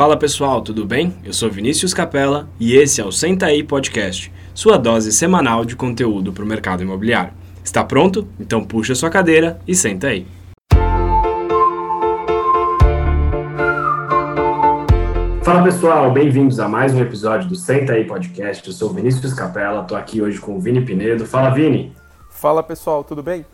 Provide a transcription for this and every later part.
Fala pessoal, tudo bem? Eu sou Vinícius Capella e esse é o Senta aí Podcast, sua dose semanal de conteúdo para o mercado imobiliário. Está pronto? Então puxa sua cadeira e senta aí. Fala pessoal, bem-vindos a mais um episódio do Senta aí Podcast. Eu sou Vinícius Capella, estou aqui hoje com o Vini Pinedo. Fala Vini! Fala pessoal, tudo bem?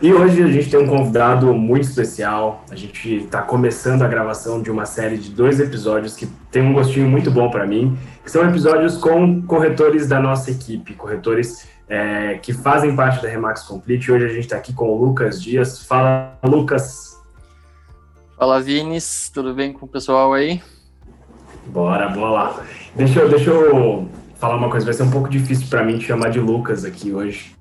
E hoje a gente tem um convidado muito especial. A gente está começando a gravação de uma série de dois episódios que tem um gostinho muito bom para mim, que são episódios com corretores da nossa equipe, corretores é, que fazem parte da Remax Complete. Hoje a gente está aqui com o Lucas Dias. Fala, Lucas. Fala, Vinis. Tudo bem com o pessoal aí? Bora, bora lá. Deixa eu, deixa eu falar uma coisa. Vai ser um pouco difícil para mim te chamar de Lucas aqui hoje.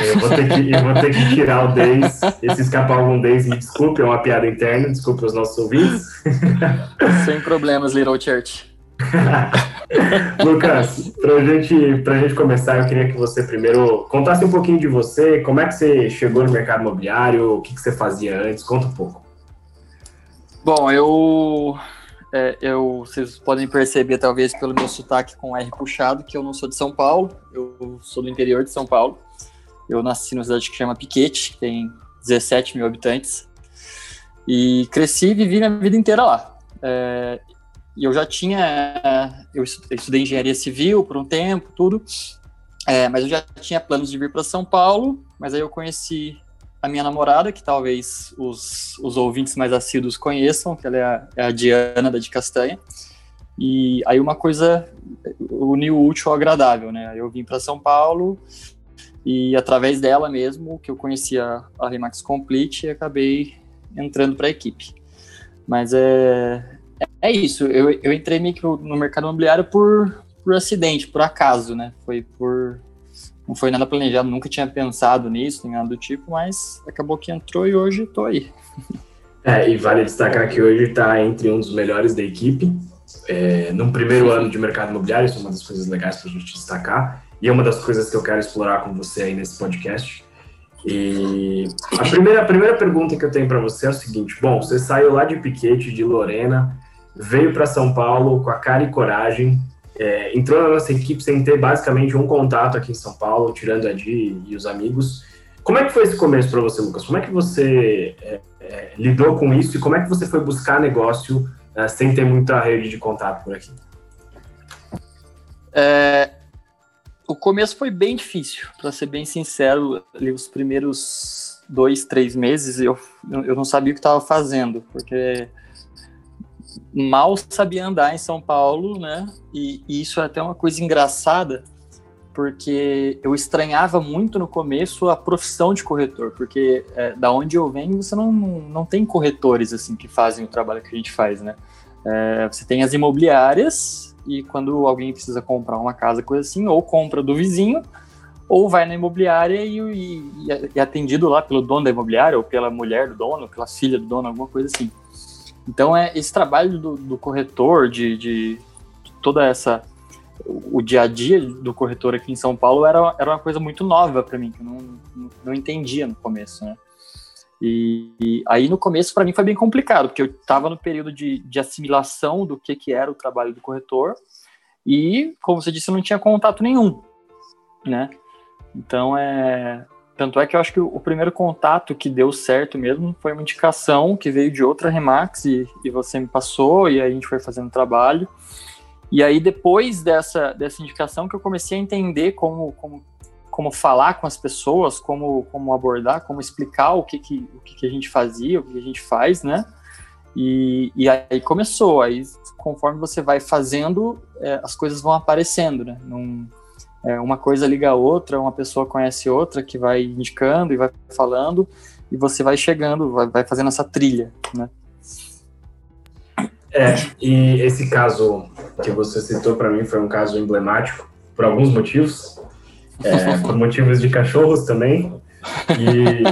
Eu vou ter que, eu vou ter que tirar o Days, esse escapar algum Days, me desculpe, é uma piada interna, desculpe os nossos ouvintes. Sem problemas, Little Church. Lucas, pra gente, pra gente começar, eu queria que você primeiro contasse um pouquinho de você, como é que você chegou no mercado imobiliário, o que, que você fazia antes, conta um pouco. Bom, eu, é, eu, vocês podem perceber talvez pelo meu sotaque com R puxado, que eu não sou de São Paulo, eu sou do interior de São Paulo. Eu nasci numa cidade que chama Piquete, que tem 17 mil habitantes. E cresci e vivi minha vida inteira lá. É, e eu já tinha. Eu estudei engenharia civil por um tempo, tudo. É, mas eu já tinha planos de vir para São Paulo. Mas aí eu conheci a minha namorada, que talvez os, os ouvintes mais assíduos conheçam, que ela é a, é a Diana da de Castanha. E aí uma coisa uniu o útil ao agradável, né? Eu vim para São Paulo, e através dela mesmo que eu conhecia a Remax Complete e acabei entrando para a equipe. Mas é, é isso, eu, eu entrei meio que no mercado imobiliário por, por acidente, por acaso, né? Foi por. Não foi nada planejado, nunca tinha pensado nisso, nem nada do tipo, mas acabou que entrou e hoje estou aí. É, e vale destacar que hoje está entre um dos melhores da equipe. É, num primeiro ano de mercado imobiliário, isso é uma das coisas legais para a gente destacar. E é uma das coisas que eu quero explorar com você aí nesse podcast. E a primeira, a primeira pergunta que eu tenho para você é o seguinte: bom, você saiu lá de Piquete, de Lorena, veio para São Paulo com a cara e coragem, é, entrou na nossa equipe sem ter basicamente um contato aqui em São Paulo, tirando a Di e os amigos. Como é que foi esse começo para você, Lucas? Como é que você é, é, lidou com isso e como é que você foi buscar negócio é, sem ter muita rede de contato por aqui? É, o começo foi bem difícil, para ser bem sincero. Ali, os primeiros dois, três meses eu, eu não sabia o que estava fazendo, porque mal sabia andar em São Paulo, né? E, e, isso é até uma coisa engraçada, porque eu estranhava muito no começo a profissão de corretor, porque é, da onde eu venho você não, não tem corretores assim que fazem o trabalho que a gente faz, né? É, você tem as imobiliárias e quando alguém precisa comprar uma casa, coisa assim, ou compra do vizinho, ou vai na imobiliária e, é atendido lá pelo dono da imobiliária, ou pela mulher do dono, pela filha do dono, alguma coisa assim. Então, é esse trabalho do, do corretor, de, de, toda essa. O dia a dia do corretor aqui em São Paulo era, era uma coisa muito nova para mim, que eu não, não, não entendia no começo, né? E, e, aí no começo para mim foi bem complicado, porque eu estava no período de, de, assimilação do que, que era o trabalho do corretor e, como você disse, eu não tinha contato nenhum, né? Então é tanto é que eu acho que o, primeiro contato que deu certo mesmo foi uma indicação que veio de outra Remax e, e você me passou e aí a gente foi fazendo trabalho. E aí depois dessa, dessa indicação que eu comecei a entender como, como como falar com as pessoas, como, como abordar, como explicar o que, que, o que, que a gente fazia, o que a gente faz, né? E, e aí começou, aí conforme você vai fazendo, é, as coisas vão aparecendo, né? Num, é, uma coisa liga a outra, uma pessoa conhece outra que vai indicando e vai falando, e você vai chegando, vai, vai fazendo essa trilha, né? É, e esse caso que você citou para mim foi um caso emblemático por alguns motivos é, por motivos de cachorros também. E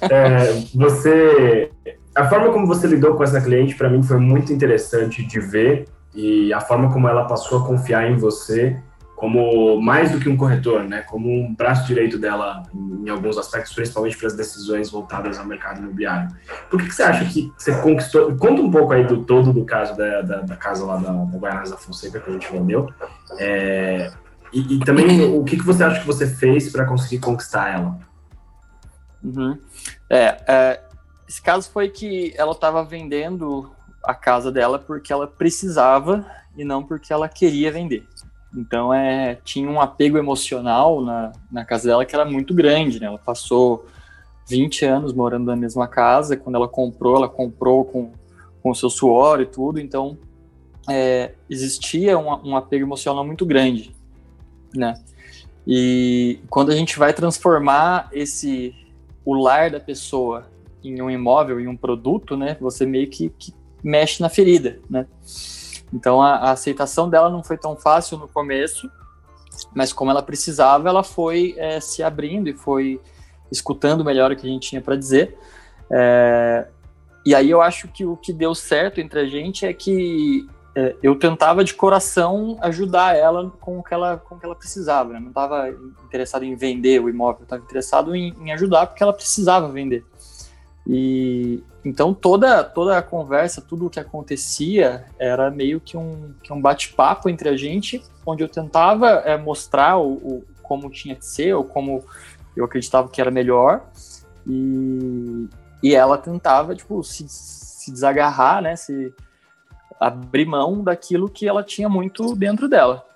é, você, a forma como você lidou com essa cliente para mim foi muito interessante de ver e a forma como ela passou a confiar em você como mais do que um corretor, né? Como um braço direito dela em, alguns aspectos, principalmente para as decisões voltadas ao mercado imobiliário. Por que, que, você acha que você conquistou? Conta um pouco aí do todo do caso da, da, da casa lá da, da Guaianazes da Fonseca que a gente vendeu. É, e, e, também o que, que você acha que você fez para conseguir conquistar ela? Uhum. É, é, esse caso foi que ela estava vendendo a casa dela porque ela precisava e não porque ela queria vender. Então é, tinha um apego emocional na, na casa dela que era muito grande, né? Ela passou 20 anos morando na mesma casa. Quando ela comprou, ela comprou com, com o seu suor e tudo. Então é, existia um, um apego emocional muito grande, né? E quando a gente vai transformar esse o lar da pessoa em um imóvel, em um produto, né? Você meio que, que mexe na ferida, né? Então a, a, aceitação dela não foi tão fácil no começo, mas como ela precisava, ela foi é, se abrindo e foi escutando melhor o que a gente tinha para dizer. É, e aí eu acho que o que deu certo entre a gente é que é, eu tentava de coração ajudar ela com o que ela, com o que ela precisava. Né? Não estava interessado em vender o imóvel, estava interessado em, em ajudar porque ela precisava vender. E então toda toda a conversa, tudo o que acontecia era meio que um, que um bate-papo entre a gente, onde eu tentava é, mostrar o, o, como tinha que ser, ou como eu acreditava que era melhor, e, e ela tentava tipo se, se desagarrar, né, se abrir mão daquilo que ela tinha muito dentro dela.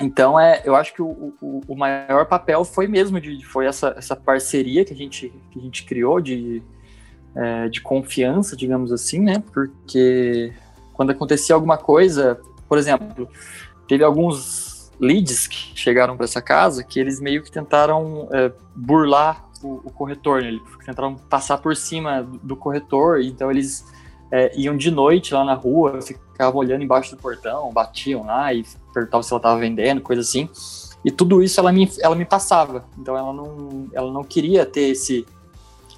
Então, é, eu acho que o, o, o maior papel foi mesmo de, foi essa, essa parceria que a gente, que a gente criou de é, de confiança, digamos assim, né? Porque quando acontecia alguma coisa, por exemplo, teve alguns leads que chegaram para essa casa que eles meio que tentaram é, burlar o, o, corretor, né? eles tentaram passar por cima do, do corretor, então eles é, iam de noite lá na rua, ficavam olhando embaixo do portão, batiam lá e perguntavam se ela estava vendendo, coisa assim. E tudo isso ela me, ela me passava. Então ela não, ela não queria ter esse,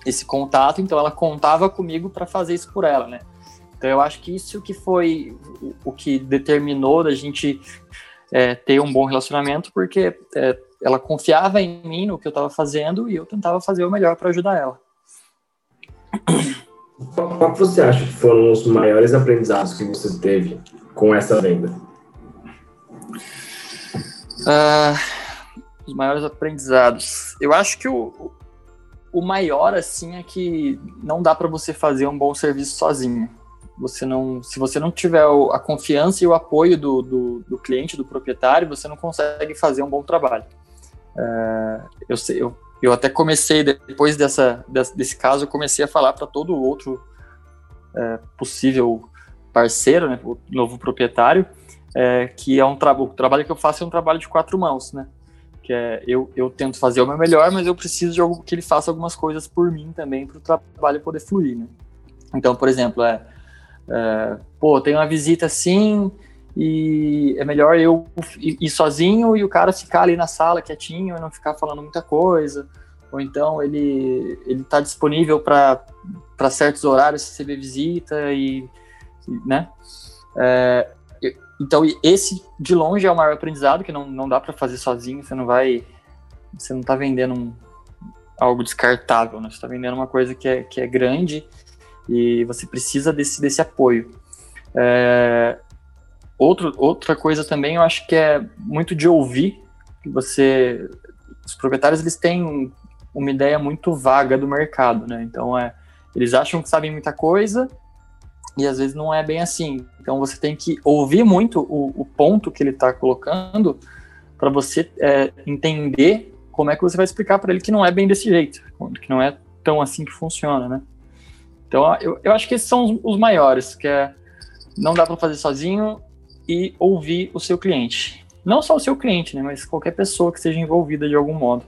esse contato, então ela contava comigo para fazer isso por ela, né? Então eu acho que isso que foi o que determinou da gente é, ter um bom relacionamento, porque é, ela confiava em mim, no que eu estava fazendo, e eu tentava fazer o melhor para ajudar ela. Qual você acha que foram os maiores aprendizados que você teve com essa venda? Uh, os maiores aprendizados. Eu acho que o, o maior, assim, é que não dá para você fazer um bom serviço sozinho. Você não, se você não tiver a confiança e o apoio do, do, do cliente, do proprietário, você não consegue fazer um bom trabalho. É, eu, eu, eu até comecei, depois dessa, desse, caso, eu comecei a falar para todo outro é, possível parceiro, né, o novo proprietário, é, que é um trabalho, o trabalho que eu faço é um trabalho de quatro mãos, né? que é eu, eu tento fazer o meu melhor, mas eu preciso de algo que ele faça algumas coisas por mim também para o trabalho poder fluir, né? Então, por exemplo, é, é pô, tem uma visita assim e é melhor eu ir sozinho e o cara ficar ali na sala quietinho e não ficar falando muita coisa, ou então ele ele está disponível para certos horários receber visita e, né? É, então, esse de longe é o maior aprendizado que não, não dá para fazer sozinho, você não vai. Você não está vendendo um, algo descartável, né? Você está vendendo uma coisa que é, que é grande e você precisa desse, desse apoio. É, outro, outra coisa também, eu acho que é muito de ouvir. Que você, os proprietários eles têm uma ideia muito vaga do mercado, né? Então é, eles acham que sabem muita coisa e às vezes não é bem assim. Então você tem que ouvir muito o, o ponto que ele está colocando para você é, entender como é que você vai explicar para ele que não é bem desse jeito, que não é tão assim que funciona, né? Então eu, eu acho que esses são os, os maiores, que é não dá para fazer sozinho e ouvir o seu cliente. Não só o seu cliente, né, mas qualquer pessoa que esteja envolvida de algum modo.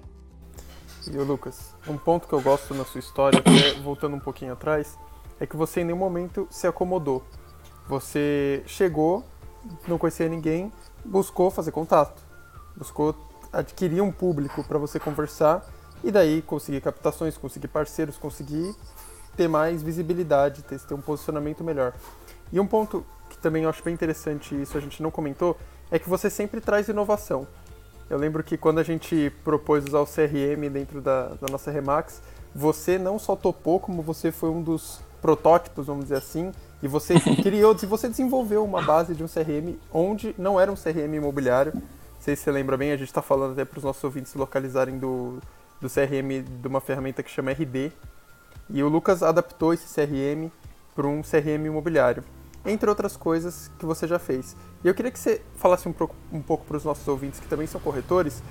E o Lucas, um ponto que eu gosto na sua história, é, voltando um pouquinho atrás, é que você em nenhum momento se acomodou. Você chegou, não conhecia ninguém, buscou fazer contato, buscou adquirir um público para você conversar e daí conseguir captações, conseguir parceiros, conseguir ter mais visibilidade, ter, ter um posicionamento melhor. E um ponto também eu acho bem interessante, isso a gente não comentou, é que você sempre traz inovação. Eu lembro que quando a gente propôs usar o CRM dentro da, da nossa Remax, você não só topou, como você foi um dos protótipos, vamos dizer assim, e você criou, e você desenvolveu uma base de um CRM onde não era um CRM imobiliário. Não sei se você lembra bem, a gente está falando até para os nossos ouvintes localizarem do, do CRM de uma ferramenta que chama RD. E o Lucas adaptou esse CRM para um CRM imobiliário, entre outras coisas que você já fez. E eu queria que você falasse um pouco, um pouco para os nossos ouvintes que também são corretores,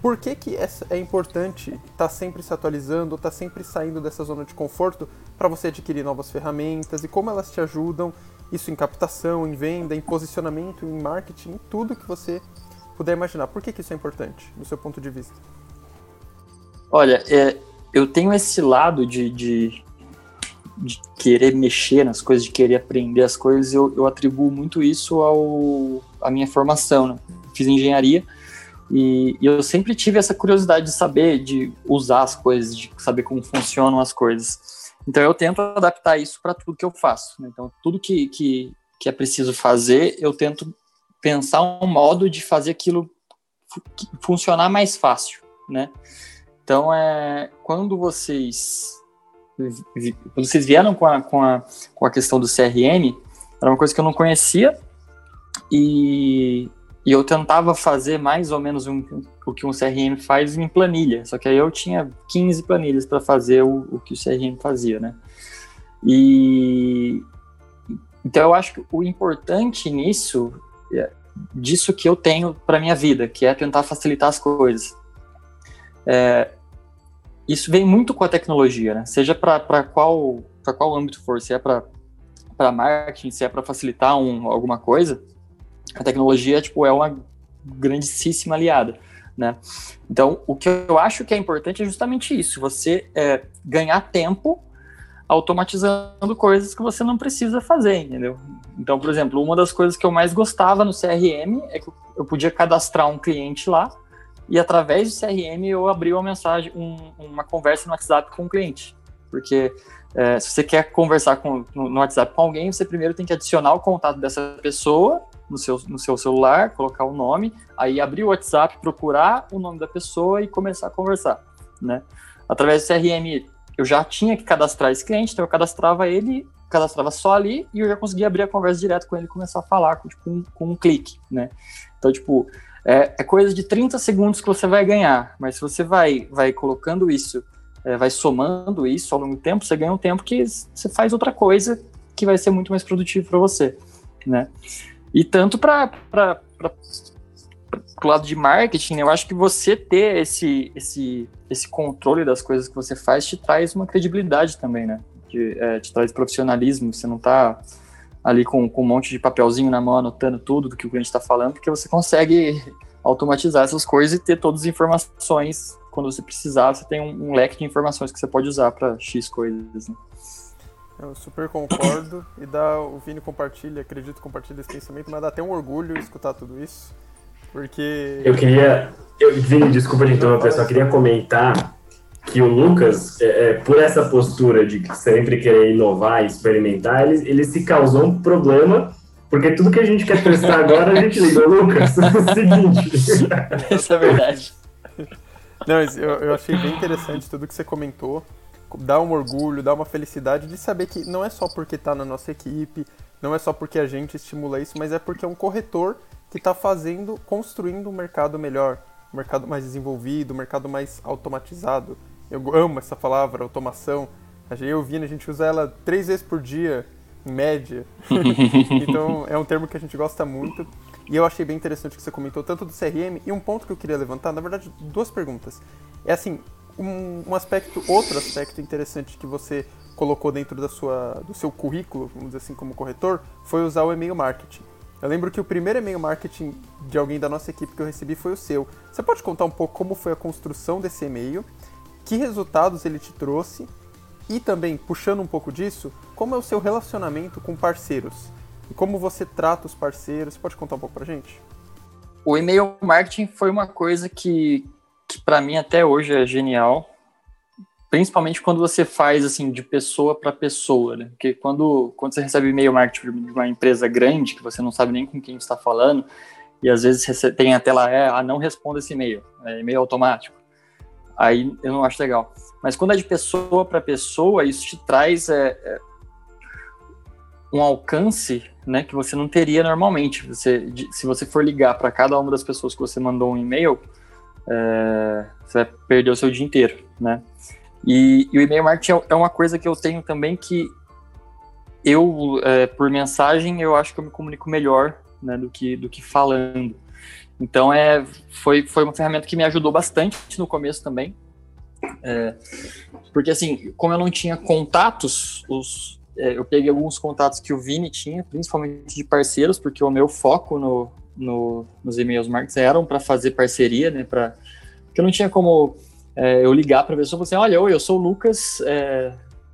por que, que é importante estar tá sempre se atualizando, estar tá sempre saindo dessa zona de conforto para você adquirir novas ferramentas e como elas te ajudam, isso em captação, em venda, em posicionamento, em marketing, em tudo que você puder imaginar. Por que, que isso é importante, do seu ponto de vista? Olha, é, eu tenho esse lado de, de, de, querer mexer nas coisas, de querer aprender as coisas, eu, eu atribuo muito isso ao, à minha formação. Né? Fiz engenharia e, e, eu sempre tive essa curiosidade de saber, de usar as coisas, de saber como funcionam as coisas. Então eu tento adaptar isso para tudo que eu faço. Né? Então tudo que, que, que é preciso fazer, eu tento pensar um modo de fazer aquilo funcionar mais fácil, né? Então é quando vocês quando vocês vieram com a, com a, com a questão do CRM, era uma coisa que eu não conhecia e e eu tentava fazer mais ou menos um, o que um CRM faz em planilha. Só que aí eu tinha 15 planilhas para fazer o, o, que o CRM fazia, né? E então eu acho que o importante nisso, é, disso que eu tenho para minha vida, que é tentar facilitar as coisas. É, isso vem muito com a tecnologia, né? Seja para qual qual âmbito for, se é para marketing, se é para facilitar um, alguma coisa, a tecnologia tipo é uma grandíssima aliada, né? Então, o que eu acho que é importante é justamente isso: você é, ganhar tempo automatizando coisas que você não precisa fazer, entendeu? Então, por exemplo, uma das coisas que eu mais gostava no CRM é que eu podia cadastrar um cliente lá e através do CRM eu abri uma mensagem, um, uma conversa no WhatsApp com o cliente, porque é, se você quer conversar com, no, no WhatsApp com alguém, você primeiro tem que adicionar o contato dessa pessoa no seu, no seu celular, colocar o nome, aí abrir o WhatsApp, procurar o nome da pessoa e começar a conversar, né? Através do CRM, eu já tinha que cadastrar esse cliente, então eu cadastrava ele, cadastrava só ali e eu já conseguia abrir a conversa direto com ele e começar a falar com, tipo, um, com um clique, né? Então, tipo, é, é, coisa de 30 segundos que você vai ganhar, mas se você vai, vai colocando isso, é, vai somando isso ao longo do tempo, você ganha um tempo que você faz outra coisa que vai ser muito mais produtivo para você, né? E tanto para o lado de marketing, né, eu acho que você ter esse, esse, esse controle das coisas que você faz te traz uma credibilidade também, né? De, é, te traz profissionalismo, você não está ali com, com um monte de papelzinho na mão anotando tudo do que o cliente está falando, porque você consegue automatizar essas coisas e ter todas as informações quando você precisar, você tem um, um leque de informações que você pode usar para X coisas. Né? Eu super concordo e dá, o Vini compartilha, acredito que compartilha esse pensamento, mas dá até um orgulho escutar tudo isso, porque... Eu queria, eu, Vini, desculpa de interromper, só queria comentar que o Lucas, é, é, por essa postura de sempre querer inovar e experimentar, ele, ele se causou um problema, porque tudo que a gente quer testar agora, a gente liga, Lucas, é o seguinte... Isso é verdade. Não, eu, eu achei bem interessante tudo que você comentou, dá um orgulho, dá uma felicidade de saber que não é só porque está na nossa equipe, não é só porque a gente estimula isso, mas é porque é um corretor que está fazendo, construindo um mercado melhor, um mercado mais desenvolvido, um mercado mais automatizado. Eu amo essa palavra, automação. Eu vi, a gente usa ela três vezes por dia, em média. então é um termo que a gente gosta muito. E eu achei bem interessante que você comentou tanto do CRM e um ponto que eu queria levantar, na verdade, duas perguntas. É assim, um, um aspecto, outro aspecto interessante que você colocou dentro da sua, do seu currículo, vamos dizer assim, como corretor, foi usar o e-mail marketing. Eu lembro que o primeiro e-mail marketing de alguém da nossa equipe que eu recebi foi o seu. Você pode contar um pouco como foi a construção desse e-mail, que resultados ele te trouxe e também, puxando um pouco disso, como é o seu relacionamento com parceiros? E como você trata os parceiros? Pode contar um pouco pra gente? O e-mail marketing foi uma coisa que, que para mim até hoje é genial, principalmente quando você faz assim de pessoa para pessoa, né? Porque quando, quando você recebe e-mail marketing de uma empresa grande que você não sabe nem com quem está falando, e às vezes tem a tela é, ah, não responda esse e-mail, é e-mail automático. Aí eu não acho legal. Mas quando é de pessoa para pessoa, isso te traz é, é, um alcance né, que você não teria normalmente. Você, de, se você for ligar para cada uma das pessoas que você mandou um e-mail, é, você vai perder o seu dia inteiro, né? E, e o e-mail marketing é, é uma coisa que eu tenho também que eu, é, por mensagem, eu acho que eu me comunico melhor né, do, que, do que falando. Então, é, foi, foi uma ferramenta que me ajudou bastante no começo também. É, porque, assim, como eu não tinha contatos, os, é, eu peguei alguns contatos que o Vini tinha, principalmente de parceiros, porque o meu foco no, no nos e-mails marketing eram para fazer parceria, né? Pra, porque eu não tinha como é, eu ligar para a pessoa e falar assim: olha, oi, eu sou o Lucas, é,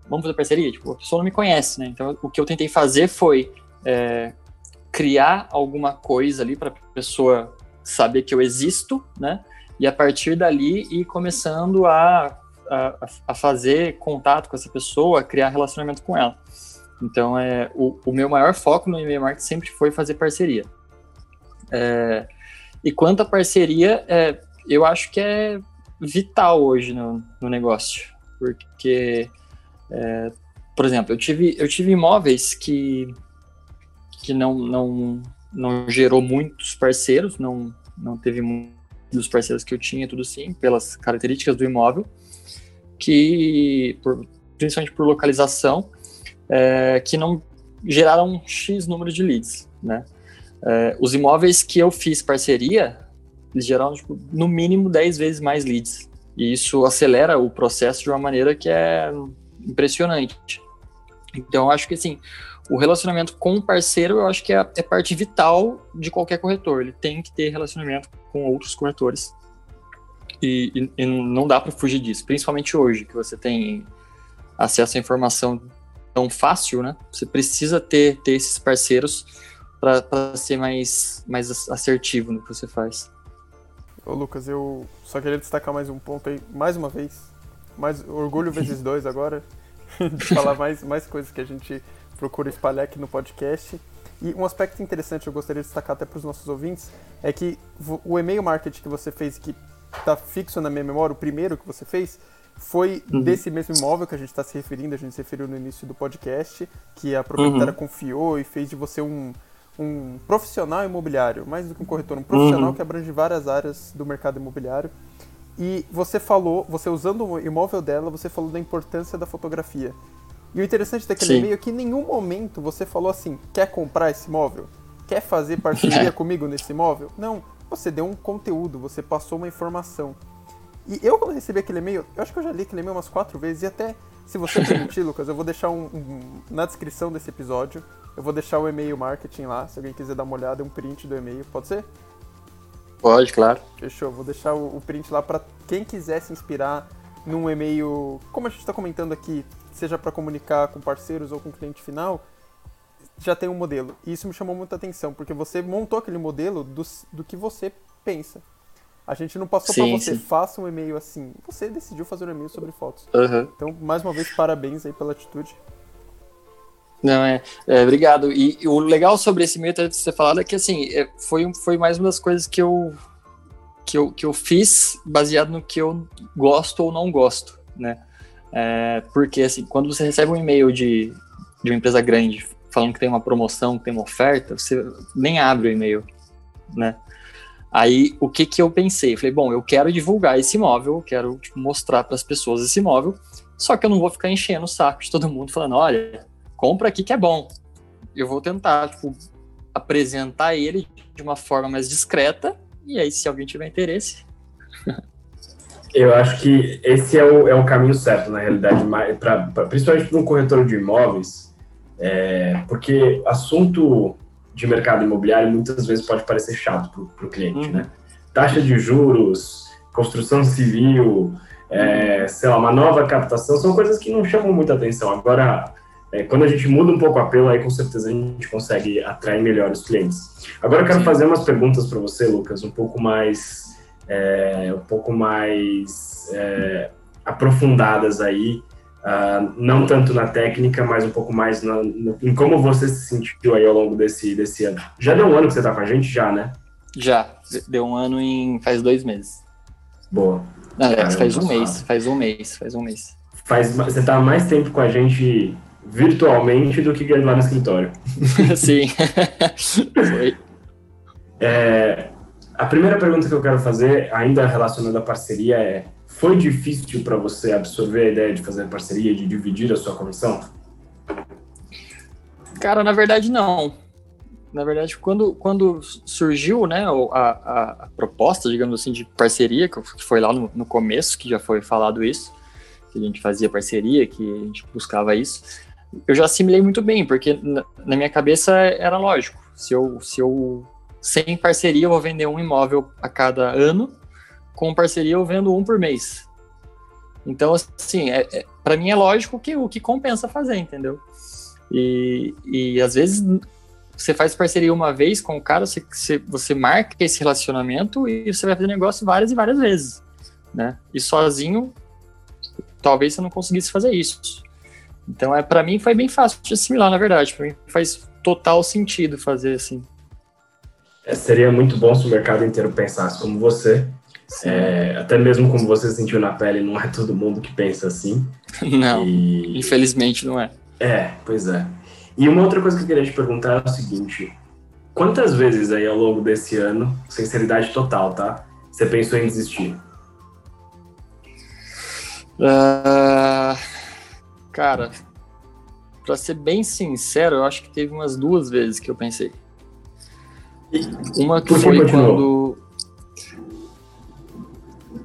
vamos fazer parceria? Tipo, a pessoa não me conhece, né? Então, o que eu tentei fazer foi é, criar alguma coisa ali para a pessoa saber que eu existo, né? E a partir dali ir começando a, a, a fazer contato com essa pessoa, criar relacionamento com ela. Então, é, o, o meu maior foco no e-mail marketing sempre foi fazer parceria. É, e quanto à parceria, é, eu acho que é vital hoje no, no negócio, porque, é, por exemplo, eu tive, eu tive imóveis que, que não, não, não gerou muitos parceiros, não, não teve muitos parceiros que eu tinha, tudo sim, pelas características do imóvel, que, por, principalmente por localização, é, que não geraram X número de leads, né? É, os imóveis que eu fiz parceria, eles geraram tipo, no mínimo 10 vezes mais leads. E isso acelera o processo de uma maneira que é impressionante. Então, eu acho que assim, o relacionamento com o parceiro, eu acho que é, é parte vital de qualquer corretor. Ele tem que ter relacionamento com outros corretores. E, e, e não dá para fugir disso, principalmente hoje, que você tem acesso à informação tão fácil, né? Você precisa ter, ter esses parceiros para ser mais, mais assertivo no que você faz. Ô Lucas, eu só queria destacar mais um ponto aí, mais uma vez. Mais orgulho vezes dois agora, falar mais, mais coisas que a gente procura espalhar aqui no podcast. E um aspecto interessante que eu gostaria de destacar até para os nossos ouvintes é que o e-mail marketing que você fez, que está fixo na minha memória, o primeiro que você fez, foi uhum. desse mesmo imóvel que a gente está se referindo, a gente se referiu no início do podcast, que a proprietária uhum. confiou e fez de você um, um profissional imobiliário, mais do que um corretor, um profissional uhum. que abrange várias áreas do mercado imobiliário. E você falou, você usando o imóvel dela, você falou da importância da fotografia. E o interessante daquele e-mail é que em nenhum momento você falou assim: quer comprar esse imóvel? Quer fazer parceria comigo nesse imóvel? Não. Você deu um conteúdo, você passou uma informação. E eu, quando recebi aquele e-mail, eu acho que eu já li aquele e-mail umas quatro vezes, e até, se você permitir, Lucas, eu vou deixar um, um, na descrição desse episódio eu vou deixar o e-mail marketing lá, se alguém quiser dar uma olhada, um print do e-mail, pode ser? Pode, claro. Fechou, vou deixar o, print lá para quem quiser se inspirar num e-mail, como a gente está comentando aqui, seja para comunicar com parceiros ou com cliente final, já tem um modelo. E isso me chamou muita atenção, porque você montou aquele modelo do, do que você pensa. A gente não passou para você, sim. faça um e-mail assim. Você decidiu fazer um e-mail sobre fotos. Uhum. Então, mais uma vez, parabéns aí pela atitude. Não, é, é obrigado. E, e, o legal sobre esse meio de você falado é que, assim, é, foi, foi mais uma das coisas que eu, que, eu, que eu fiz baseado no que eu gosto ou não gosto, né? É, porque, assim, quando você recebe um e-mail de, de uma empresa grande falando que tem uma promoção, que tem uma oferta, você nem abre o e-mail, né? Aí, o que que eu pensei? Falei, bom, eu quero divulgar esse imóvel, eu quero tipo, mostrar para as pessoas esse imóvel, só que eu não vou ficar enchendo o saco de todo mundo falando, olha, compra aqui que é bom. Eu vou tentar, tipo, apresentar ele de uma forma mais discreta, e aí, se alguém tiver interesse. Eu acho que esse é o, é o caminho certo, na realidade, pra, pra principalmente para um corretor de imóveis, é, porque assunto de mercado imobiliário muitas vezes pode parecer chato para o cliente, uhum. né? Taxa de juros, construção civil, é, sei lá, uma nova captação, são coisas que não chamam muita atenção. Agora, é, quando a gente muda um pouco o apelo, aí com certeza a gente consegue atrair melhor os clientes. Agora eu quero Sim. fazer umas perguntas para você, Lucas, um pouco mais, é, um pouco mais é, aprofundadas aí, uh, não tanto na técnica, mas um pouco mais na, no, em como você se sentiu aí ao longo desse, desse ano. Já deu um ano que você está com a gente, já, né? Já, deu um ano em faz dois meses. Boa. Aliás, faz um mês, faz um mês, faz um mês. Faz, você tá mais tempo com a gente virtualmente do que lá no escritório. Sim. Foi. É, a primeira pergunta que eu quero fazer, ainda relacionada à parceria, é: foi difícil para você absorver a ideia de fazer parceria, de dividir a sua comissão? Cara, na verdade, não. Na verdade, quando, quando surgiu né, a, a, a proposta, digamos assim, de parceria, que foi lá no, no começo, que já foi falado isso, que a gente fazia parceria, que a gente buscava isso, eu já assimilei muito bem, porque na, minha cabeça era lógico. Se eu, se eu sem parceria eu vou vender um imóvel a cada ano, com parceria eu vendo um por mês. Então, assim, é, é para mim é lógico que o que compensa fazer, entendeu? E, e às vezes você faz parceria uma vez com o cara, você, você marca esse relacionamento e você vai fazer negócio várias e várias vezes, né? E sozinho, talvez você não conseguisse fazer isso. Então, é para mim foi bem fácil de assimilar, na verdade. Para mim faz total sentido fazer assim. É, seria muito bom se o mercado inteiro pensasse como você. É, até mesmo como você sentiu na pele, não é todo mundo que pensa assim. Não, e... infelizmente não é. É, pois é. E uma outra coisa que eu queria te perguntar é o seguinte: quantas vezes aí ao longo desse ano, sinceridade total, tá? Você pensou em desistir? Uh, cara, pra ser bem sincero, eu acho que teve umas duas vezes que eu pensei. Uma que foi quando.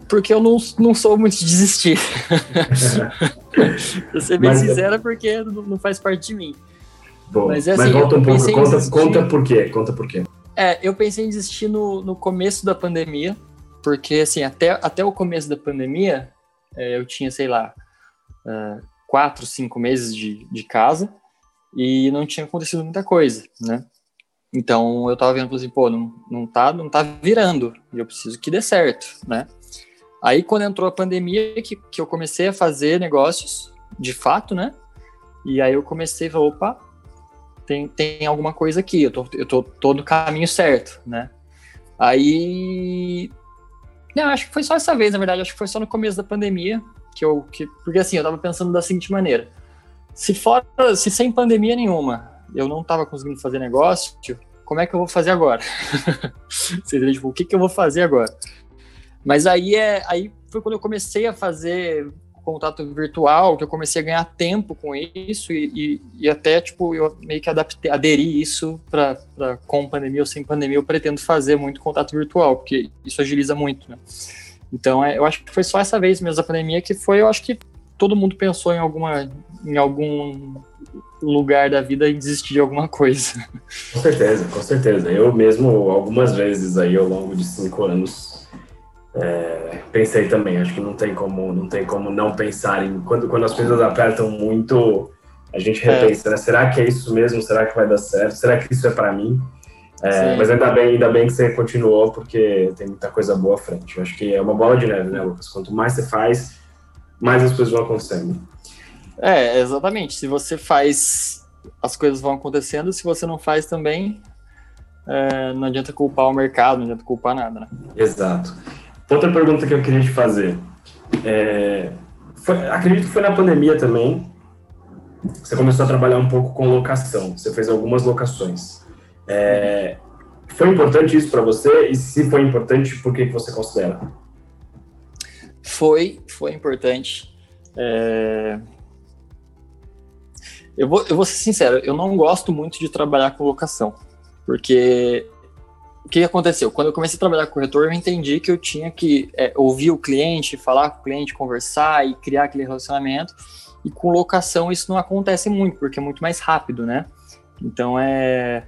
Porque eu não, não sou muito de desistir. pra ser bem Mas, sincera, porque não faz parte de mim. Bom, mas, é assim, mas volta um pouco, conta, conta por quê, conta por quê. É, eu pensei em desistir no, no começo da pandemia, porque assim, até, até o começo da pandemia, é, eu tinha, sei lá, uh, quatro, cinco meses de, de casa e não tinha acontecido muita coisa, né? Então eu tava vendo assim, pô, não, não, tá, não tá virando, e eu preciso que dê certo, né? Aí quando entrou a pandemia, que, que eu comecei a fazer negócios, de fato, né? E aí eu comecei a falar, opa, tem, tem alguma coisa aqui, eu tô, eu tô, tô no caminho certo, né? Aí. Não, acho que foi só essa vez, na verdade, acho que foi só no começo da pandemia, que eu. Que, porque assim, eu tava pensando da seguinte maneira. Se fora, se sem pandemia nenhuma, eu não estava conseguindo fazer negócio, como é que eu vou fazer agora? Você tipo, o que, que eu vou fazer agora? Mas aí é aí foi quando eu comecei a fazer contato virtual, que eu comecei a ganhar tempo com isso e, e, e até tipo eu meio que adaptei, aderi isso para com pandemia ou sem pandemia, eu pretendo fazer muito contato virtual, porque isso agiliza muito, né? Então, é, eu acho que foi só essa vez mesmo a pandemia que foi, eu acho que todo mundo pensou em alguma em algum lugar da vida e desistir de alguma coisa. Com certeza, com certeza. Eu mesmo, algumas vezes aí ao longo de cinco anos, é, pensei também. Acho que não tem como, não tem como não pensar em quando, quando as coisas apertam muito, a gente é. repensa, é. né? Será que é isso mesmo? Será que vai dar certo? Será que isso é para mim? É, mas ainda bem, ainda bem que você continuou, porque tem muita coisa boa à frente. Eu acho que é uma bola de neve, né, Lucas? Quanto mais você faz, mais as coisas vão acontecendo. É, exatamente. Se você faz, as coisas vão acontecendo. Se você não faz também, é, não adianta culpar o mercado, não adianta culpar nada, né? Exato. Outra pergunta que eu queria te fazer. É, foi, acredito que foi na pandemia também. Você começou a trabalhar um pouco com locação. Você fez algumas locações. É, foi importante isso para você? E se foi importante, por que, que você considera? Foi, foi importante. É, eu vou, eu vou ser sincero, eu não gosto muito de trabalhar com locação, porque o que aconteceu? Quando eu comecei a trabalhar com corretor, eu entendi que eu tinha que é, ouvir o cliente, falar com o cliente, conversar e criar aquele relacionamento. E com locação isso não acontece muito, porque é muito mais rápido, né? Então é.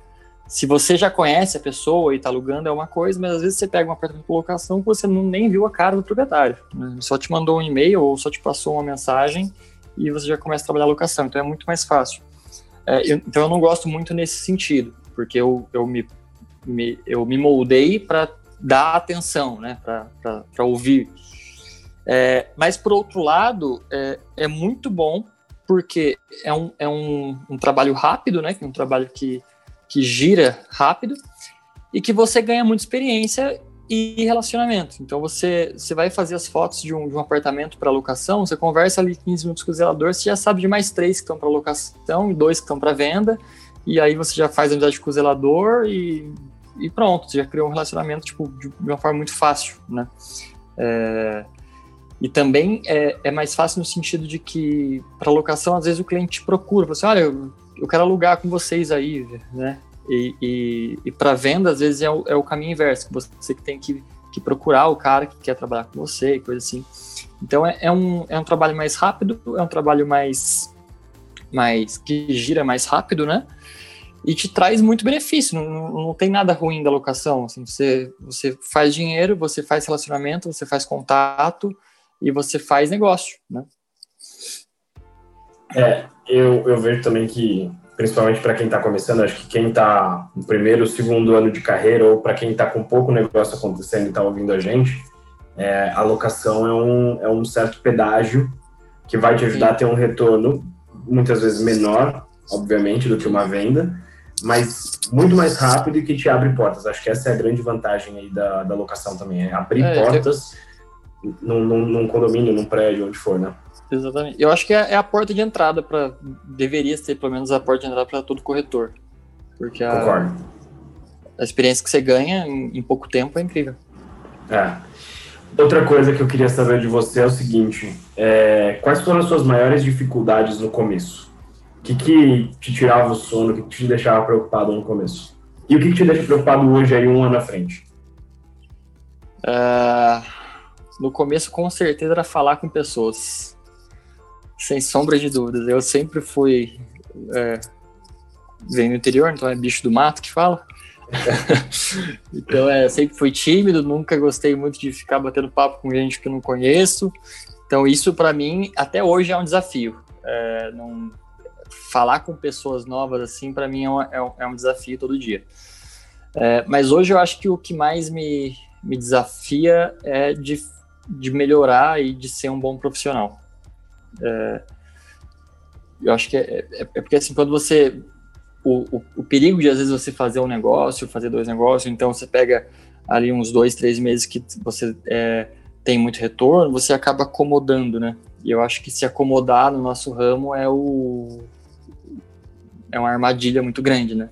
Se você já conhece a pessoa e está alugando é uma coisa, mas às vezes você pega um apartamento por locação que você não, nem viu a cara do proprietário. Né? Só te mandou um e-mail ou só te passou uma mensagem e você já começa a trabalhar a locação, então é muito mais fácil. É, eu, então eu não gosto muito nesse sentido, porque eu, eu, me, me eu me moldei para dar atenção, né, para ouvir. É, mas por outro lado, é, é muito bom porque é um, é um, um trabalho rápido, né, é um trabalho que, que gira rápido, e que você ganha muita experiência e relacionamento. Então você, você vai fazer as fotos de um, de um apartamento para locação, você conversa ali 15 minutos com o zelador, você já sabe de mais três que estão para locação e dois que estão para venda, e aí você já faz amizade com o zelador e, e pronto, você já criou um relacionamento tipo, de, uma forma muito fácil, né? É, e também é, é, mais fácil no sentido de que para locação, às vezes o cliente te procura, fala assim, olha, eu, eu quero alugar com vocês aí, né? E, e, e para venda, às vezes, é o, é o, caminho inverso, que você que tem que, que, procurar o cara que quer trabalhar com você, coisa assim. Então, é, é, um, é um trabalho mais rápido, é um trabalho mais, mais que gira mais rápido, né? E te traz muito benefício, não, não tem nada ruim da locação. Assim, você, você faz dinheiro, você faz relacionamento, você faz contato e você faz negócio, né? É, eu, eu vejo também que principalmente para quem está começando, acho que quem está no primeiro, segundo ano de carreira, ou para quem está com pouco negócio acontecendo e está ouvindo a gente, é, a locação é um, é um certo pedágio que vai te ajudar Sim. a ter um retorno, muitas vezes menor, obviamente, do que uma venda, mas muito mais rápido e que te abre portas. Acho que essa é a grande vantagem aí da, da locação também, é abrir é, portas eu... num, num, num condomínio, num prédio, onde for, né? Exatamente. Eu acho que é, é a porta de entrada para deveria ser pelo menos a porta de entrada para todo corretor, porque a, Concordo. a experiência que você ganha em, em, pouco tempo é incrível. É. Outra coisa que eu queria saber de você é o seguinte: é, quais foram as suas maiores dificuldades no começo? O que, que te tirava o sono? O que, que te deixava preocupado no começo? E o que, que te deixa preocupado hoje aí um ano à frente? Uh, no começo, com certeza, era falar com pessoas sem sombra de dúvidas. Eu sempre fui. É, do interior, então é bicho do mato que fala. então é, sempre fui tímido, nunca gostei muito de ficar batendo papo com gente que eu não conheço. Então isso para mim até hoje é um desafio. É, não, falar com pessoas novas assim para mim é, é, um, é, um, desafio todo dia. É, mas hoje eu acho que o que mais me, me desafia é de, de melhorar e de ser um bom profissional. É, eu acho que é, é, é, porque assim, quando você. O, o, o, perigo de às vezes você fazer um negócio, fazer dois negócios, então você pega ali uns dois, três meses que você é, tem muito retorno, você acaba acomodando, né? E eu acho que se acomodar no nosso ramo é o. É uma armadilha muito grande, né?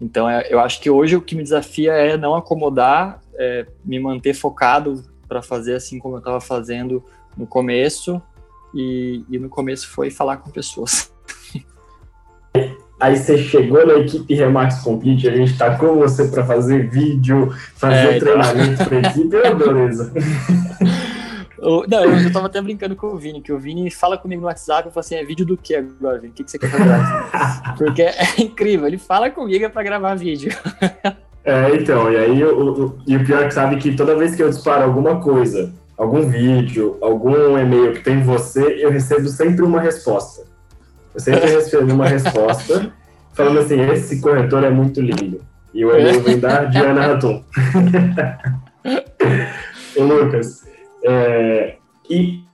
Então, é, eu acho que hoje o que me desafia é não acomodar, é, me manter focado para fazer assim como eu estava fazendo no começo e, e no começo foi falar com pessoas. Aí você chegou na equipe Remax Complete, a gente tá com você para fazer vídeo, fazer é, então. treinamento para equipe, é beleza. Não, eu tava até brincando com o Vini, que o Vini fala comigo no WhatsApp e fala assim: é vídeo do que agora, Vini? O que, que você quer fazer? Porque é incrível, ele fala comigo pra gravar vídeo. É, então, e aí o, o, e o pior é que sabe que toda vez que eu disparo alguma coisa algum vídeo, algum e-mail que tem você, eu recebo sempre uma resposta. Eu sempre recebo uma resposta falando assim, esse corretor é muito lindo. E o e-mail vem da Diana Ratum. Ô, Lucas, é, e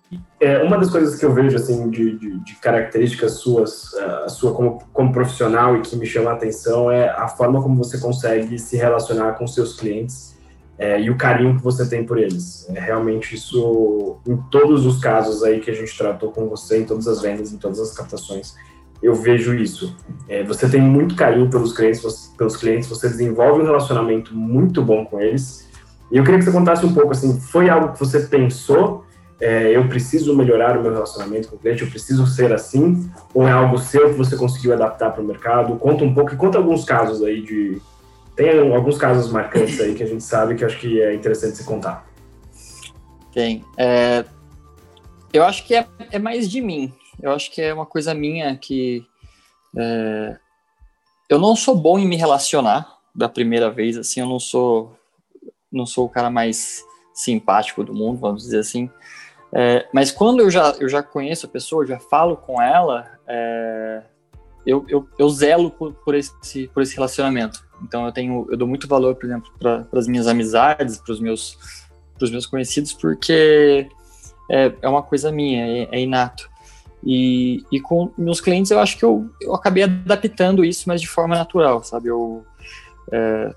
é, uma das coisas que eu vejo assim de, de, de características suas, a sua como, como profissional e que me chama a atenção é a forma como você consegue se relacionar com seus clientes é, e o carinho que você tem por eles. É, realmente isso, em todos os casos aí que a gente tratou com você, em todas as vendas, em todas as captações, eu vejo isso. É, você tem muito carinho pelos clientes, você, pelos clientes, você desenvolve um relacionamento muito bom com eles. E eu queria que você contasse um pouco assim, foi algo que você pensou? É, eu preciso melhorar o meu relacionamento com o cliente, eu preciso ser assim? Ou é algo seu que você conseguiu adaptar para o mercado? Conta um pouco e conta alguns casos aí de tem alguns casos marcantes aí que a gente sabe que acho que é interessante se contar. Tem. É, eu acho que é, é, mais de mim. Eu acho que é uma coisa minha que. É, eu não sou bom em me relacionar da primeira vez, assim, eu não sou, não sou o cara mais simpático do mundo, vamos dizer assim. É, mas quando eu já, eu já conheço a pessoa, já falo com ela, é, eu, eu, eu, zelo por, por, esse, por esse relacionamento. Então eu tenho, eu dou muito valor, por exemplo, para as minhas amizades, para os meus, pros meus conhecidos, porque é, é uma coisa minha, é, é, inato. E, e com meus clientes eu acho que eu, eu acabei adaptando isso, mas de forma natural, sabe? Eu, é,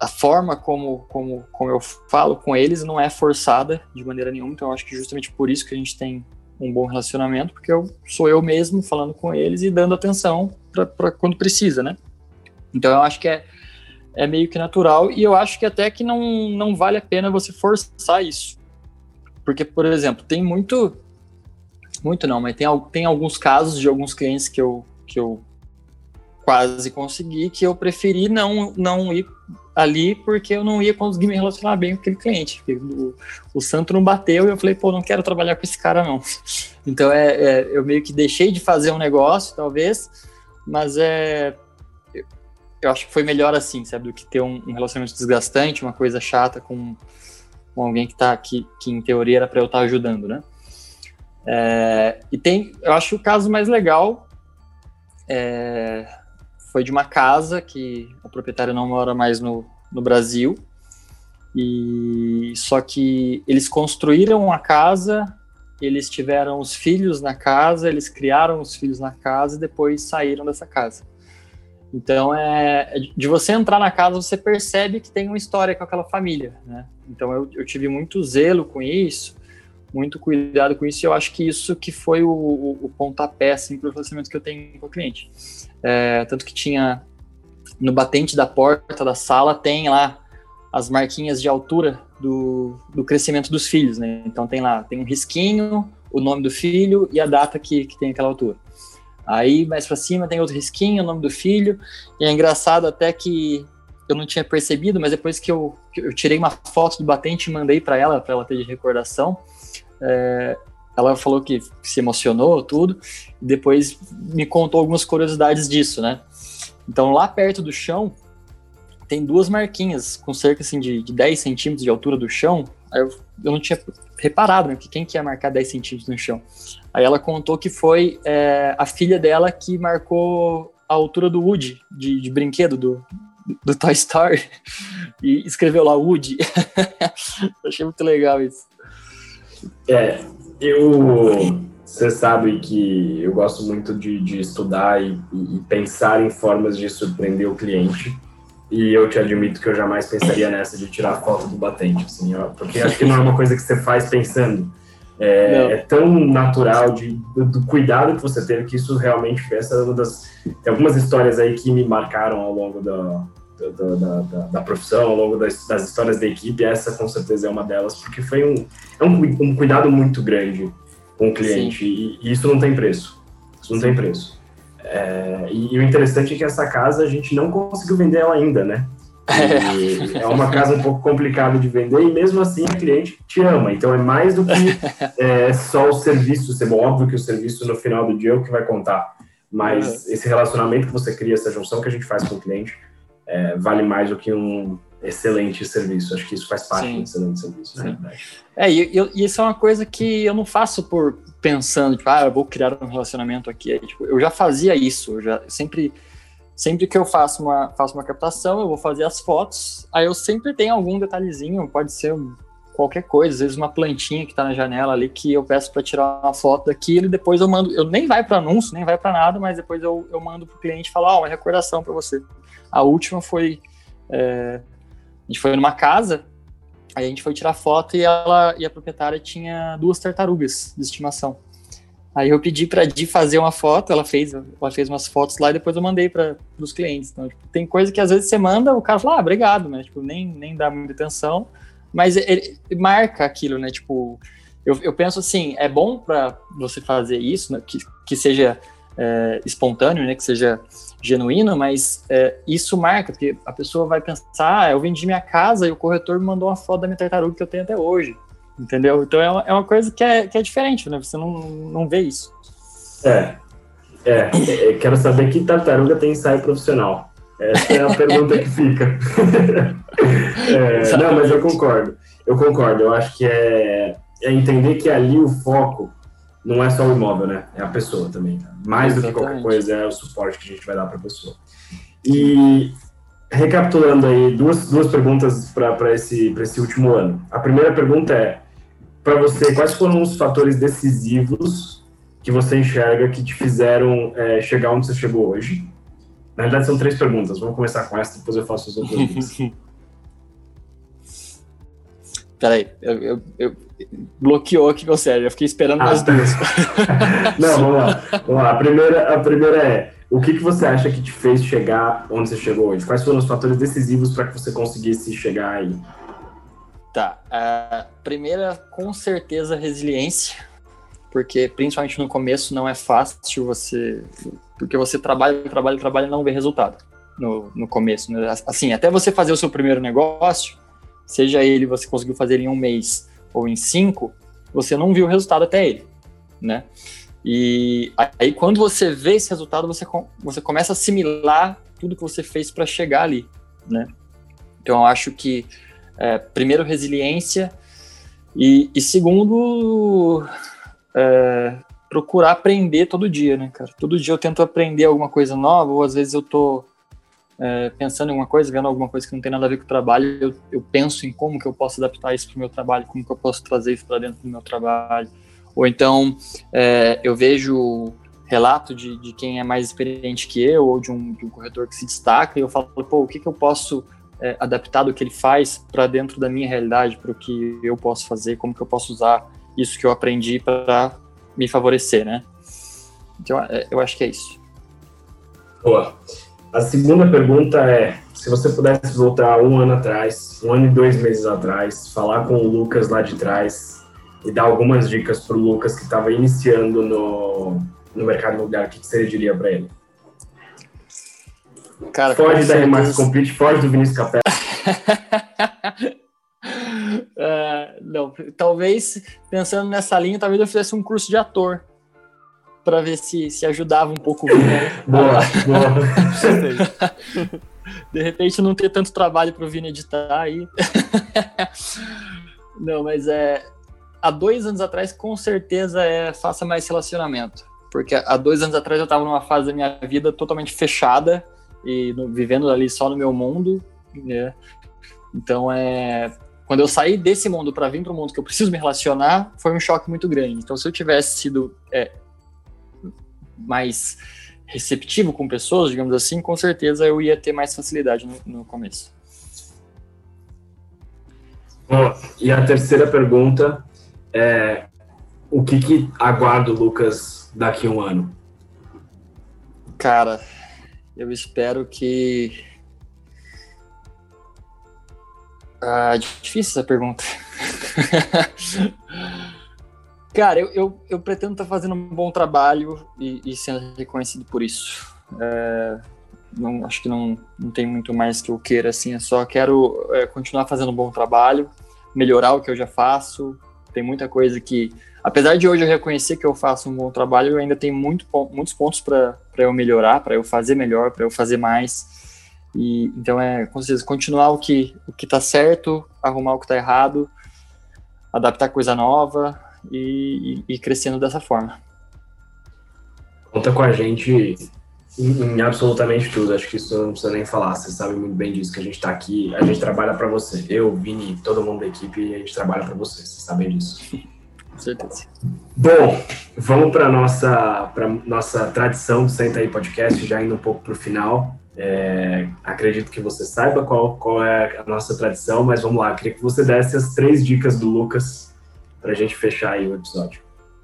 a forma como, como, como eu falo com eles não é forçada de maneira nenhuma, então eu acho que justamente por isso que a gente tem um bom relacionamento, porque eu sou eu mesmo falando com eles e dando atenção para quando precisa, né? Então eu acho que é, é meio que natural e eu acho que até que não, não vale a pena você forçar isso. Porque, por exemplo, tem muito. Muito não, mas tem, tem alguns casos de alguns clientes que eu, que eu quase consegui que eu preferi não, não ir ali porque eu não ia conseguir me relacionar bem com aquele cliente. O, o santo não bateu e eu falei, pô, não quero trabalhar com esse cara não. Então é, é eu meio que deixei de fazer um negócio, talvez, mas é eu acho que foi melhor assim, sabe, do que ter um, um relacionamento desgastante, uma coisa chata com, com alguém que tá que, que em teoria era para eu estar tá ajudando, né? É, e tem, eu acho o caso mais legal é, foi de uma casa que a proprietária não mora mais no, no Brasil. E só que eles construíram a casa, eles tiveram os filhos na casa, eles criaram os filhos na casa e depois saíram dessa casa. Então é, é de você entrar na casa você percebe que tem uma história com aquela família, né? Então eu, eu tive muito zelo com isso muito cuidado com isso e eu acho que isso que foi o, o, o pontapé assim, para o relacionamento que eu tenho com o cliente. É, tanto que tinha no batente da porta da sala tem lá as marquinhas de altura do, do crescimento dos filhos, né? Então tem lá, tem um risquinho, o nome do filho e a data que, que tem aquela altura. Aí mais para cima tem outro risquinho, o nome do filho. E é engraçado até que eu não tinha percebido, mas depois que eu, que eu tirei uma foto do batente e mandei para ela, para ela ter de recordação, é, ela falou que se emocionou, tudo, e depois me contou algumas curiosidades disso, né? Então, lá perto do chão, tem duas marquinhas com cerca assim, de, de 10 centímetros de altura do chão. Eu, eu não tinha reparado, né? Que quem quer marcar 10 centímetros no chão? Aí ela contou que foi é, a filha dela que marcou a altura do Woody, de, de brinquedo do, do Toy Story, e escreveu lá Woody. Achei muito legal isso. É, eu. Você sabe que eu gosto muito de, de estudar e, e, pensar em formas de surpreender o cliente. E eu te admito que eu jamais pensaria nessa de tirar foto do batente, assim, ó, porque acho que não é uma coisa que você faz pensando. É, é tão natural de, do, do, cuidado que você teve que isso realmente essa é uma das. Tem algumas histórias aí que me marcaram ao longo da, da, da, da, profissão, ao longo das, das, histórias da equipe, essa com certeza é uma delas, porque foi um, é um, um cuidado muito grande com o cliente, e, e, isso não tem preço. Isso não Sim. tem preço. É, e, e, o interessante é que essa casa a gente não conseguiu vender ela ainda, né? E é uma casa um pouco complicada de vender e mesmo assim o cliente te ama. Então é mais do que é, só o serviço ser bom. Óbvio que o serviço no final do dia é o que vai contar. Mas esse relacionamento que você cria, essa junção que a gente faz com o cliente, é, vale mais do que um excelente serviço. Acho que isso faz parte Sim. do excelente serviço, na verdade. É, e, e, isso é uma coisa que eu não faço por pensando, tipo, ah, eu vou criar um relacionamento aqui. É, tipo, eu já fazia isso, eu já sempre sempre que eu faço uma, faço uma captação, eu vou fazer as fotos, aí eu sempre tenho algum detalhezinho, pode ser qualquer coisa, às vezes uma plantinha que está na janela ali que eu peço para tirar uma foto daquilo e depois eu mando, eu nem vai para anúncio, nem vai para nada, mas depois eu, eu mando para o cliente falar, ó, oh, uma recordação para você. A última foi. É, a gente foi numa casa, aí a gente foi tirar foto e ela e a proprietária tinha duas tartarugas de estimação. Aí eu pedi para Di fazer uma foto, ela fez, ela fez umas fotos lá e depois eu mandei para os clientes. Então, tipo, tem coisa que às vezes você manda, o cara fala, ah, obrigado, né? Tipo, nem, nem dá muita atenção, mas ele, ele marca aquilo, né? Tipo, eu, eu penso assim, é bom para você fazer isso, né? que, que seja é, espontâneo, né? Que seja genuíno, mas é, isso marca, porque a pessoa vai pensar, ah, eu vendi minha casa e o corretor me mandou uma foto da minha tartaruga que eu tenho até hoje, entendeu? Então é uma, é uma coisa que é, que é diferente, né? Você não, não vê isso. É, é, é quero saber que tartaruga tem ensaio profissional. Essa é a pergunta que fica. é, não, mas eu concordo. Eu concordo. Eu acho que é, é entender que ali o foco não é só o imóvel, né? É a pessoa também. Né? Mais Exatamente. do que qualquer coisa é o suporte que a gente vai dar para a pessoa. E recapitulando aí, duas, duas perguntas para esse, esse último ano. A primeira pergunta é, para você, quais foram os fatores decisivos que você enxerga que te fizeram é, chegar onde você chegou hoje? Na verdade, são três perguntas. Vamos começar com essa, depois eu faço as outras duas. Peraí, eu, eu, eu bloqueou aqui meu cérebro, eu fiquei esperando ah, as duas. Não, vamos lá. Vamos lá. A, primeira, a primeira é: o que, que você acha que te fez chegar onde você chegou hoje? Quais foram os fatores decisivos para que você conseguisse chegar aí? Tá. A primeira, com certeza, resiliência, porque principalmente no começo não é fácil você. Porque você trabalha, trabalha, trabalha e não vê resultado no, no começo. Né? Assim, até você fazer o seu primeiro negócio, seja ele você conseguiu fazer em um mês ou em cinco, você não viu o resultado até ele, né? E aí quando você vê esse resultado, você, você começa a assimilar tudo que você fez para chegar ali, né? Então eu acho que é, primeiro resiliência e, e segundo é, procurar aprender todo dia, né, cara? Todo dia eu tento aprender alguma coisa nova, ou às vezes eu tô é, pensando em alguma coisa, vendo alguma coisa que não tem nada a ver com o trabalho, eu, eu penso em como que eu posso adaptar isso para o meu trabalho, como que eu posso trazer isso para dentro do meu trabalho. Ou então é, eu vejo relato de, de quem é mais experiente que eu, ou de um, de um corretor que se destaca, e eu falo, pô, o que, que eu posso é, adaptar do que ele faz para dentro da minha realidade, para o que eu posso fazer, como que eu posso usar isso que eu aprendi para me favorecer, né? Então, é, eu acho que é isso. Boa. A segunda pergunta é: se você pudesse voltar um ano atrás, um ano e dois meses atrás, falar com o Lucas lá de trás e dar algumas dicas para o Lucas que estava iniciando no, no mercado imobiliário, o que, que você diria para ele? Cara, foge da Remax Complete, foge do Vinícius Capela. uh, não, talvez pensando nessa linha, talvez eu fizesse um curso de ator para ver se, se ajudava um pouco o Vini. Né? boa, boa. De repente não ter tanto trabalho para o Vini editar aí. não, mas é. Há dois anos atrás, com certeza, é faça mais relacionamento. Porque há dois anos atrás eu estava numa fase da minha vida totalmente fechada e no, vivendo ali só no meu mundo. Né? Então, é, quando eu saí desse mundo para vir para o mundo que eu preciso me relacionar, foi um choque muito grande. Então, se eu tivesse sido é, mais receptivo com pessoas, digamos assim, com certeza eu ia ter mais facilidade no, no começo. Bom, e a terceira pergunta é o que, que aguarda o Lucas daqui a um ano? Cara, eu espero que. Ah, difícil essa pergunta. Cara, eu, eu, eu pretendo estar tá fazendo um bom trabalho e, e sendo reconhecido por isso. É, não, acho que não, não tem muito mais que eu queira, assim, eu só quero é, continuar fazendo um bom trabalho, melhorar o que eu já faço. Tem muita coisa que, apesar de hoje eu reconhecer que eu faço um bom trabalho, eu ainda tenho muito, muitos pontos para eu melhorar, para eu fazer melhor, para eu fazer mais. E, então, é, com certeza, continuar o que o que está certo, arrumar o que está errado, adaptar coisa nova, e, e, e crescendo dessa forma. Conta com a gente em, em, absolutamente tudo. Acho que isso não precisa nem falar. Você sabe muito bem disso que a gente está aqui. A gente trabalha para você. Eu, Vini, todo mundo da equipe, a gente trabalha para você. Vocês sabem disso. Com certeza. Bom, vamos para nossa para nossa tradição do Senta aí Podcast, já indo um pouco para o final. É, acredito que você saiba qual, qual é a nossa tradição, mas vamos lá. Queria que você desse as três dicas do Lucas para a gente fechar aí o episódio.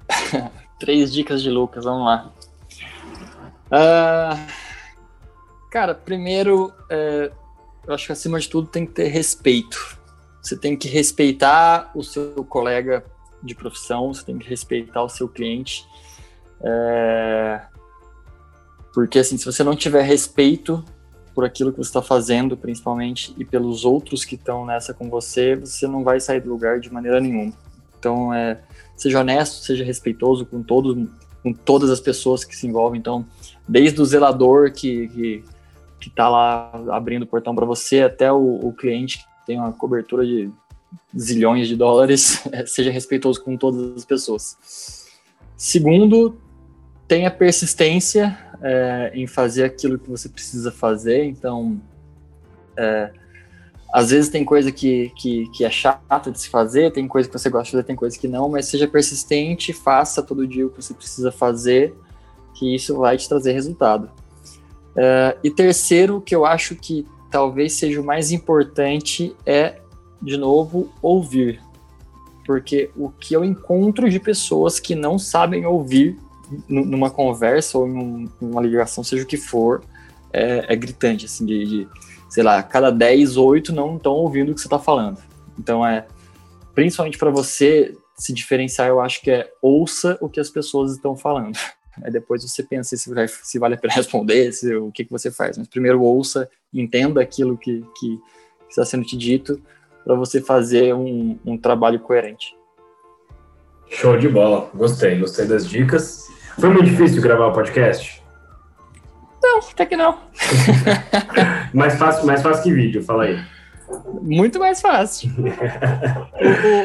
Três dicas de Lucas, vamos lá. Uh, cara, primeiro, é, eu acho que acima de tudo tem que ter respeito. Você tem que respeitar o seu colega de profissão, você tem que respeitar o seu cliente. É, porque, assim, se você não tiver respeito por aquilo que você está fazendo, principalmente, e pelos outros que estão nessa com você, você não vai sair do lugar de maneira nenhuma. Então, é, seja honesto, seja respeitoso com todos, com todas as pessoas que se envolvem. Então, desde o zelador que, que, que tá lá abrindo o portão para você, até o, o, cliente que tem uma cobertura de zilhões de dólares, seja respeitoso com todas as pessoas. Segundo, tenha persistência é, em fazer aquilo que você precisa fazer. Então, é, às vezes tem coisa que, que, que, é chata de se fazer, tem coisa que você gosta de fazer, tem coisa que não, mas seja persistente, faça todo dia o que você precisa fazer, que isso vai te trazer resultado. Uh, e terceiro, que eu acho que talvez seja o mais importante, é, de novo, ouvir. porque o que eu encontro de pessoas que não sabem ouvir numa conversa ou em uma ligação, seja o que for, é, é gritante, assim, de, de, sei lá, cada 10, 8 não estão ouvindo o que você está falando. Então, é, principalmente para você se diferenciar, eu acho que é ouça o que as pessoas estão falando. Aí depois você pensa se, vai, se vale a pena responder, se, o que, que você faz. Mas primeiro ouça, entenda aquilo que, que está sendo te dito, para você fazer um, um trabalho coerente. Show de bola, gostei, gostei das dicas. Foi muito difícil gravar o podcast? Não, até que não. mais, fácil, mais fácil que vídeo, fala aí. Muito mais fácil.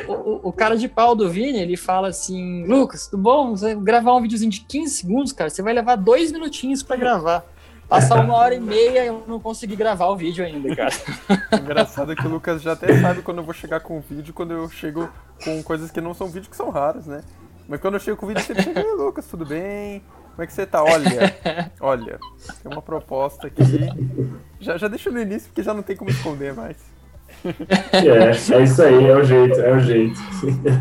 o, o, o, cara de pau do Vini, ele fala assim: Lucas, tudo bom? Você gravar um videozinho de 15 segundos, cara, você vai levar dois minutinhos para gravar. Passar uma hora e meia e eu não consegui gravar o vídeo ainda, cara. Engraçado é que o Lucas já até sabe quando eu vou chegar com o vídeo, quando eu chego com coisas que não são vídeos que são raros, né? Mas quando eu chego com o vídeo, você chega, Lucas, tudo bem? Como é que você tá? Olha, olha, tem uma proposta aqui. Já, já deixa no início, porque já não tem como esconder mais. É, é isso aí, é o jeito, é o jeito.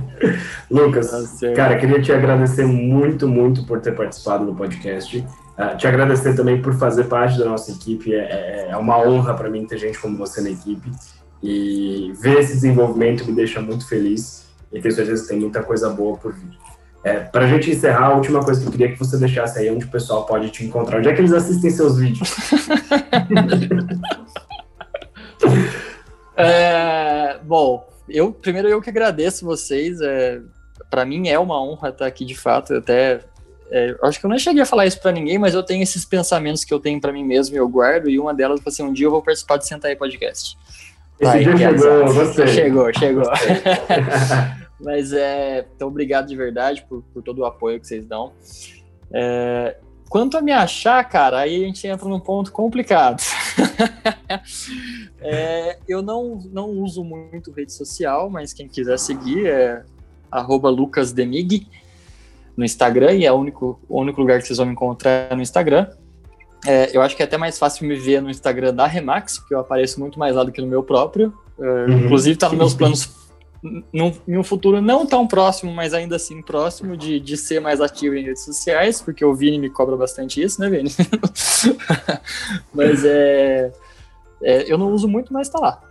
Lucas, tá cara, queria te agradecer muito, muito por ter participado do podcast. Uh, te agradecer também por fazer parte da nossa equipe. É, é, é uma honra para mim ter gente como você na equipe. E ver esse desenvolvimento me deixa muito feliz. E tenho certeza que tem muita coisa boa por vir. É, para a gente encerrar, a última coisa que eu queria que você deixasse aí onde o pessoal pode te encontrar. Onde é que eles assistem seus vídeos? é, bom, eu primeiro eu que agradeço vocês. É, para mim é uma honra estar aqui de fato. Eu até é, acho que eu não cheguei a falar isso para ninguém, mas eu tenho esses pensamentos que eu tenho para mim mesmo e eu guardo. E uma delas foi assim: um dia eu vou participar de Sentar aí Podcast. Esse dia chegou, você. Chegou, chegou. mas é, então obrigado de verdade por, por todo o apoio que vocês dão. É, quanto a me achar, cara, aí a gente entra num ponto complicado. é, eu não, não uso muito rede social, mas quem quiser seguir é lucasdemig no Instagram, e é o único, o único lugar que vocês vão me encontrar no Instagram. É, eu acho que é até mais fácil me ver no Instagram da Remax, porque eu apareço muito mais lá do que no meu próprio. É, uhum. Inclusive, está nos meus planos num, em um futuro não tão próximo, mas ainda assim próximo, de, de ser mais ativo em redes sociais, porque o Vini me cobra bastante isso, né, Vini? mas é, é, Eu não uso muito, mas está lá.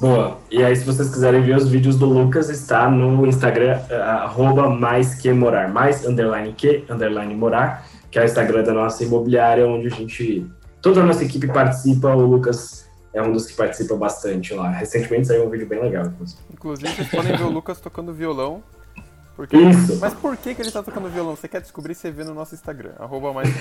Boa. E aí, se vocês quiserem ver os vídeos do Lucas, está no Instagram, uh, arroba mais que morar, mais underline que, underline morar, que é o Instagram da nossa imobiliária, onde a gente, toda a nossa equipe participa, o Lucas é um dos que participa bastante lá. Recentemente saiu um vídeo bem legal, inclusive. Inclusive, vocês podem ver o Lucas tocando violão. Porque... Isso. Mas por que, que ele está tocando violão? Você quer descobrir, você vê no nosso Instagram, arroba mais.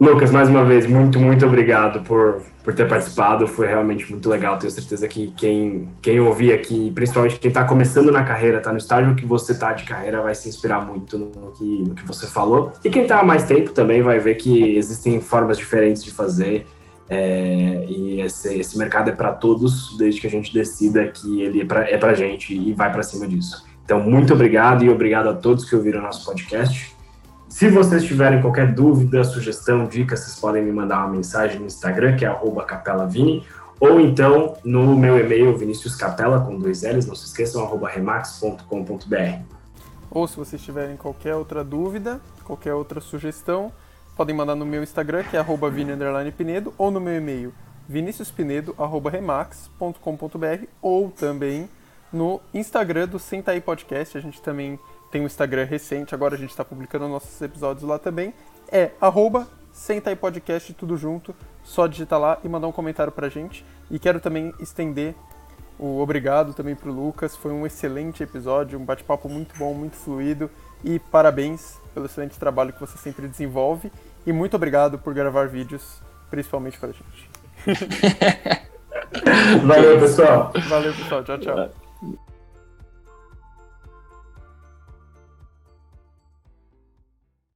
Lucas, mais uma vez, muito, muito obrigado por, por ter participado. Foi realmente muito legal. Tenho certeza que quem, quem ouvir aqui, principalmente quem está começando na carreira, está no estágio que você está de carreira, vai se inspirar muito no que, no que você falou. E quem está há mais tempo também vai ver que existem formas diferentes de fazer. É, e esse, esse mercado é para todos, desde que a gente decida que ele é para é a gente e vai para cima disso. Então, muito obrigado e obrigado a todos que ouviram nosso podcast. Se vocês tiverem qualquer dúvida, sugestão, dica, vocês podem me mandar uma mensagem no Instagram, que é capelavini, ou então no meu e-mail, viniciuscapela, com dois L's, não se esqueçam, remax.com.br. Ou se vocês tiverem qualquer outra dúvida, qualquer outra sugestão, podem mandar no meu Instagram, que é arroba vini_pinedo, ou no meu e-mail, viniciuspinedo.remax.com.br, ou também no Instagram do Senta Podcast, a gente também tem um Instagram recente, agora a gente está publicando nossos episódios lá também. É arroba Senta aí Podcast, tudo junto. Só digitar lá e mandar um comentário pra gente. E quero também estender o obrigado também pro Lucas. Foi um excelente episódio, um bate-papo muito bom, muito fluido. E parabéns pelo excelente trabalho que você sempre desenvolve. E muito obrigado por gravar vídeos, principalmente pra gente. Valeu, pessoal. Valeu, pessoal. Tchau, tchau.